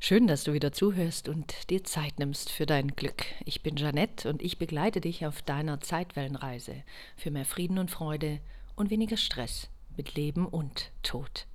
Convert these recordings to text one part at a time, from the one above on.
Schön, dass du wieder zuhörst und dir Zeit nimmst für dein Glück. Ich bin Jeanette und ich begleite dich auf deiner Zeitwellenreise für mehr Frieden und Freude und weniger Stress mit Leben und Tod.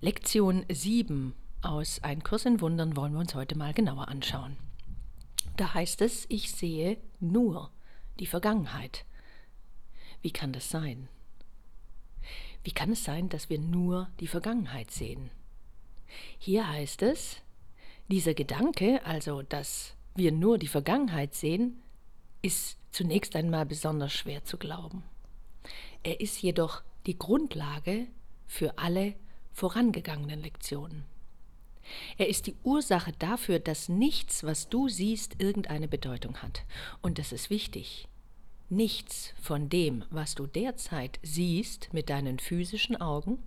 Lektion 7 aus Ein Kurs in Wundern wollen wir uns heute mal genauer anschauen. Da heißt es, ich sehe nur die Vergangenheit. Wie kann das sein? Wie kann es sein, dass wir nur die Vergangenheit sehen? Hier heißt es, dieser Gedanke, also dass wir nur die Vergangenheit sehen, ist zunächst einmal besonders schwer zu glauben. Er ist jedoch die Grundlage für alle vorangegangenen Lektionen. Er ist die Ursache dafür, dass nichts, was du siehst, irgendeine Bedeutung hat. Und das ist wichtig. Nichts von dem, was du derzeit siehst mit deinen physischen Augen,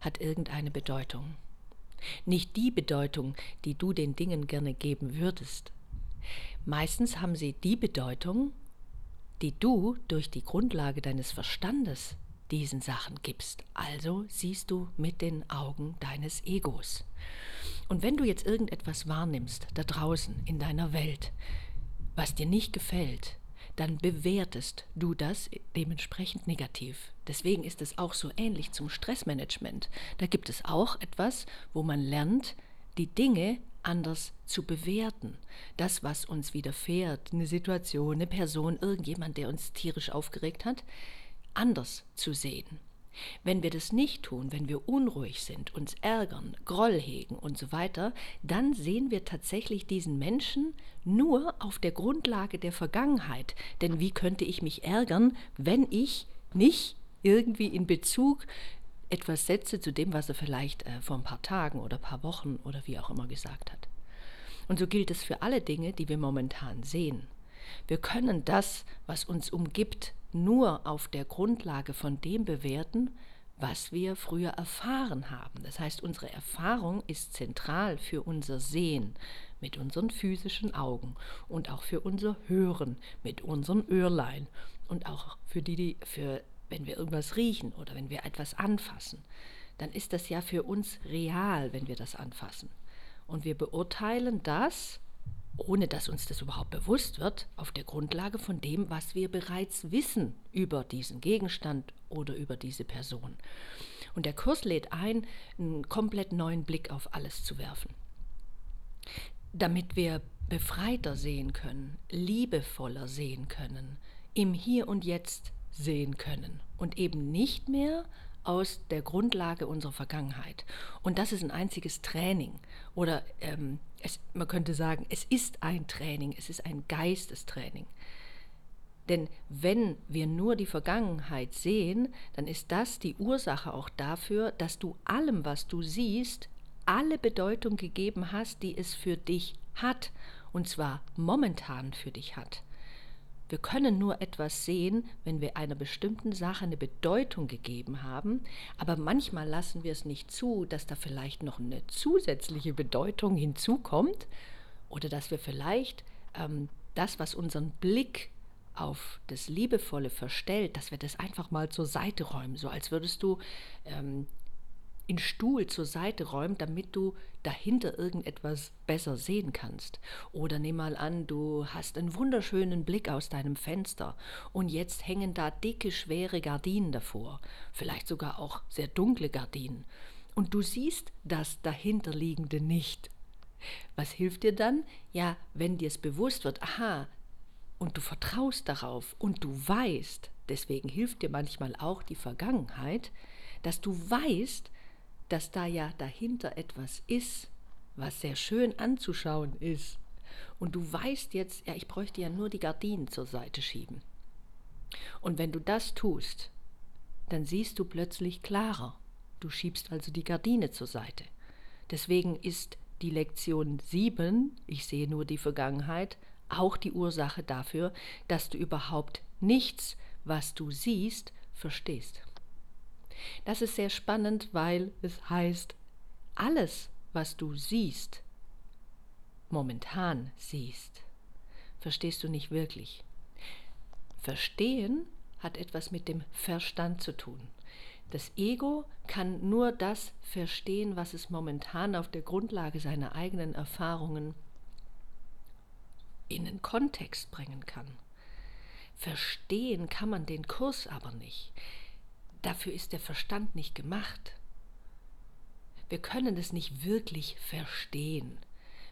hat irgendeine Bedeutung. Nicht die Bedeutung, die du den Dingen gerne geben würdest. Meistens haben sie die Bedeutung, die du durch die Grundlage deines Verstandes diesen Sachen gibst. Also siehst du mit den Augen deines Egos. Und wenn du jetzt irgendetwas wahrnimmst da draußen in deiner Welt, was dir nicht gefällt, dann bewertest du das dementsprechend negativ. Deswegen ist es auch so ähnlich zum Stressmanagement. Da gibt es auch etwas, wo man lernt, die Dinge anders zu bewerten. Das, was uns widerfährt, eine Situation, eine Person, irgendjemand, der uns tierisch aufgeregt hat, anders zu sehen. Wenn wir das nicht tun, wenn wir unruhig sind, uns ärgern, Groll hegen und so weiter, dann sehen wir tatsächlich diesen Menschen nur auf der Grundlage der Vergangenheit. Denn wie könnte ich mich ärgern, wenn ich nicht irgendwie in Bezug etwas setze zu dem, was er vielleicht äh, vor ein paar Tagen oder ein paar Wochen oder wie auch immer gesagt hat. Und so gilt es für alle Dinge, die wir momentan sehen. Wir können das, was uns umgibt, nur auf der Grundlage von dem bewerten, was wir früher erfahren haben. Das heißt, unsere Erfahrung ist zentral für unser Sehen mit unseren physischen Augen und auch für unser Hören mit unseren Öhrlein und auch für die, die für wenn wir irgendwas riechen oder wenn wir etwas anfassen, dann ist das ja für uns real, wenn wir das anfassen. Und wir beurteilen das ohne dass uns das überhaupt bewusst wird, auf der Grundlage von dem, was wir bereits wissen über diesen Gegenstand oder über diese Person. Und der Kurs lädt ein, einen komplett neuen Blick auf alles zu werfen. Damit wir befreiter sehen können, liebevoller sehen können, im Hier und Jetzt sehen können und eben nicht mehr aus der Grundlage unserer Vergangenheit. Und das ist ein einziges Training. Oder ähm, es, man könnte sagen, es ist ein Training, es ist ein Geistestraining. Denn wenn wir nur die Vergangenheit sehen, dann ist das die Ursache auch dafür, dass du allem, was du siehst, alle Bedeutung gegeben hast, die es für dich hat. Und zwar momentan für dich hat. Wir können nur etwas sehen, wenn wir einer bestimmten Sache eine Bedeutung gegeben haben, aber manchmal lassen wir es nicht zu, dass da vielleicht noch eine zusätzliche Bedeutung hinzukommt oder dass wir vielleicht ähm, das, was unseren Blick auf das Liebevolle verstellt, dass wir das einfach mal zur Seite räumen, so als würdest du ähm, in Stuhl zur Seite räumt, damit du dahinter irgendetwas besser sehen kannst. Oder nimm mal an, du hast einen wunderschönen Blick aus deinem Fenster und jetzt hängen da dicke, schwere Gardinen davor, vielleicht sogar auch sehr dunkle Gardinen. Und du siehst das dahinterliegende nicht. Was hilft dir dann? Ja, wenn dir es bewusst wird, aha, und du vertraust darauf und du weißt, deswegen hilft dir manchmal auch die Vergangenheit, dass du weißt, dass da ja dahinter etwas ist, was sehr schön anzuschauen ist. Und du weißt jetzt, ja, ich bräuchte ja nur die Gardinen zur Seite schieben. Und wenn du das tust, dann siehst du plötzlich klarer. Du schiebst also die Gardine zur Seite. Deswegen ist die Lektion 7, ich sehe nur die Vergangenheit, auch die Ursache dafür, dass du überhaupt nichts, was du siehst, verstehst. Das ist sehr spannend, weil es heißt, alles, was du siehst, momentan siehst, verstehst du nicht wirklich. Verstehen hat etwas mit dem Verstand zu tun. Das Ego kann nur das verstehen, was es momentan auf der Grundlage seiner eigenen Erfahrungen in den Kontext bringen kann. Verstehen kann man den Kurs aber nicht. Dafür ist der Verstand nicht gemacht. Wir können es nicht wirklich verstehen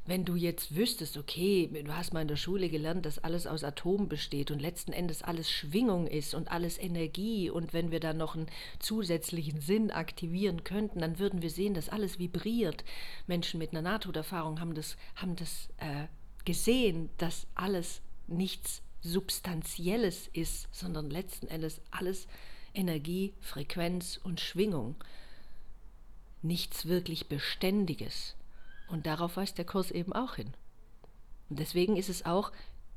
wenn du jetzt wüsstest, okay, du hast mal in der Schule gelernt, dass alles aus Atomen besteht und letzten Endes alles Schwingung ist und alles Energie und wenn wir da noch einen zusätzlichen Sinn aktivieren könnten, dann würden wir sehen, dass alles vibriert. Menschen mit einer Nahtoderfahrung haben das, haben das äh, gesehen, dass alles nichts Substanzielles ist, sondern letzten Endes alles Energie, Frequenz und Schwingung. Nichts wirklich Beständiges. Und darauf weist der Kurs eben auch hin. Und deswegen ist es auch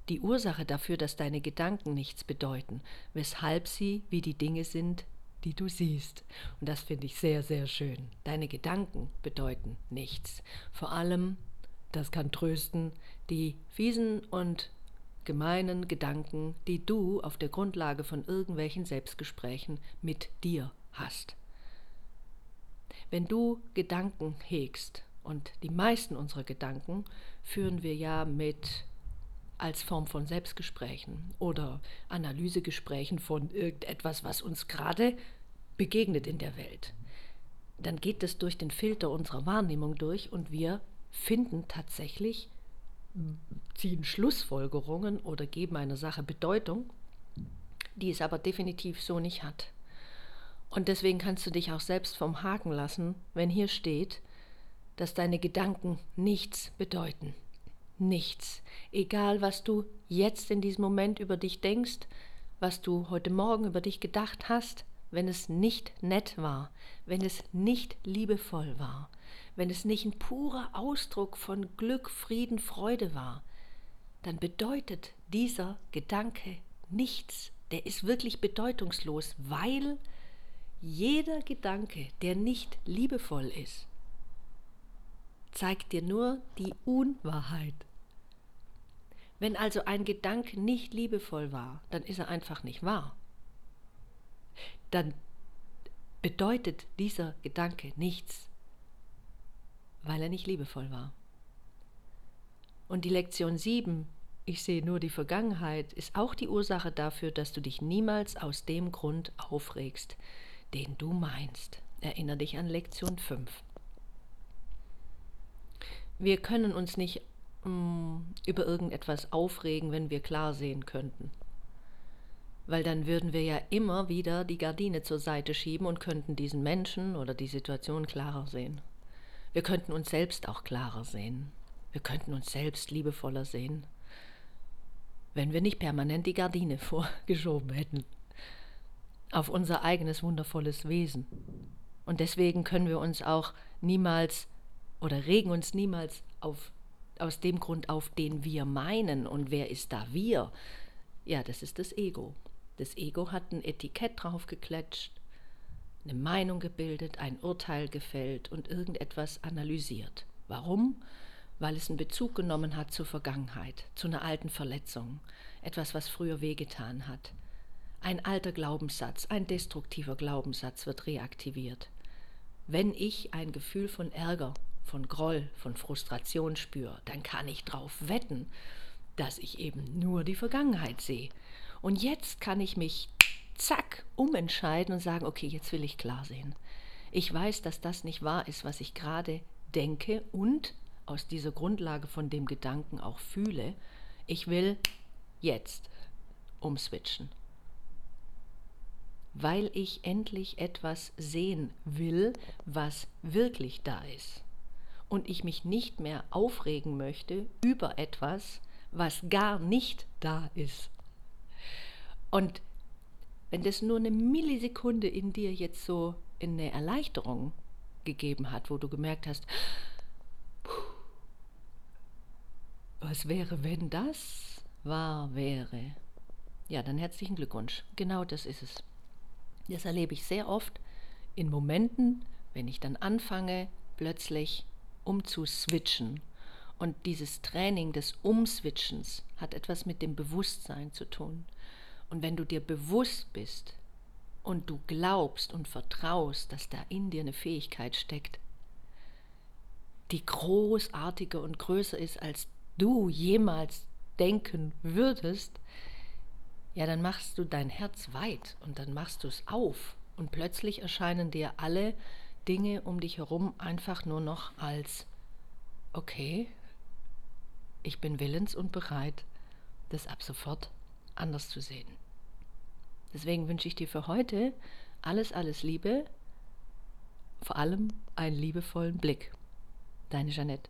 die Ursache dafür, dass deine Gedanken nichts bedeuten, weshalb sie wie die Dinge sind, die du siehst. Und das finde ich sehr, sehr schön. Deine Gedanken bedeuten nichts. Vor allem, das kann trösten, die fiesen und gemeinen Gedanken, die du auf der Grundlage von irgendwelchen Selbstgesprächen mit dir hast. Wenn du Gedanken hegst, und die meisten unserer Gedanken führen wir ja mit als Form von Selbstgesprächen oder Analysegesprächen von irgendetwas, was uns gerade begegnet in der Welt. Dann geht es durch den Filter unserer Wahrnehmung durch und wir finden tatsächlich, ziehen Schlussfolgerungen oder geben einer Sache Bedeutung, die es aber definitiv so nicht hat. Und deswegen kannst du dich auch selbst vom Haken lassen, wenn hier steht, dass deine Gedanken nichts bedeuten. Nichts. Egal, was du jetzt in diesem Moment über dich denkst, was du heute Morgen über dich gedacht hast, wenn es nicht nett war, wenn es nicht liebevoll war, wenn es nicht ein purer Ausdruck von Glück, Frieden, Freude war, dann bedeutet dieser Gedanke nichts. Der ist wirklich bedeutungslos, weil jeder Gedanke, der nicht liebevoll ist, zeigt dir nur die Unwahrheit. Wenn also ein Gedanke nicht liebevoll war, dann ist er einfach nicht wahr. Dann bedeutet dieser Gedanke nichts, weil er nicht liebevoll war. Und die Lektion 7, ich sehe nur die Vergangenheit, ist auch die Ursache dafür, dass du dich niemals aus dem Grund aufregst, den du meinst. Erinnere dich an Lektion 5 wir können uns nicht mh, mm, über irgendetwas aufregen, wenn wir klar sehen könnten. Weil dann würden wir ja immer wieder die Gardine zur Seite schieben und könnten diesen Menschen oder die Situation klarer sehen. Wir könnten uns selbst auch klarer sehen. Wir könnten uns selbst liebevoller sehen, wenn wir nicht permanent die Gardine vorgeschoben hätten auf unser eigenes wundervolles Wesen. Und deswegen können wir uns auch niemals oder regen uns niemals auf, aus dem Grund auf, den wir meinen. Und wer ist da wir? Ja, das ist das Ego. Das Ego hat ein Etikett draufgeklatscht, eine Meinung gebildet, ein Urteil gefällt und irgendetwas analysiert. Warum? Weil es einen Bezug genommen hat zur Vergangenheit, zu einer alten Verletzung, etwas, was früher wehgetan hat. Ein alter Glaubenssatz, ein destruktiver Glaubenssatz wird reaktiviert. Wenn ich ein Gefühl von Ärger von Groll, von Frustration spüre, dann kann ich darauf wetten, dass ich eben nur die Vergangenheit sehe. Und jetzt kann ich mich zack umentscheiden und sagen, okay, jetzt will ich klar sehen. Ich weiß, dass das nicht wahr ist, was ich gerade denke und aus dieser Grundlage von dem Gedanken auch fühle. Ich will jetzt umswitchen. Weil ich endlich etwas sehen will, was wirklich da ist und ich mich nicht mehr aufregen möchte über etwas, was gar nicht da ist. Und wenn das nur eine Millisekunde in dir jetzt so eine Erleichterung gegeben hat, wo du gemerkt hast, was wäre, wenn das wahr wäre? Ja, dann herzlichen Glückwunsch. Genau das ist es. Das erlebe ich sehr oft in Momenten, wenn ich dann anfange, plötzlich umzuswitchen. Und dieses Training des Umswitchens hat etwas mit dem Bewusstsein zu tun. Und wenn du dir bewusst bist, und du glaubst und vertraust, dass da in dir eine Fähigkeit steckt, die großartiger und größer ist, als du jemals denken würdest, ja, dann machst du dein Herz weit und dann machst du es auf und plötzlich erscheinen dir alle Dinge um dich herum einfach nur noch als, okay, ich bin willens und bereit, das ab sofort anders zu sehen. Deswegen wünsche ich dir für heute alles, alles Liebe, vor allem einen liebevollen Blick. Deine Jeanette.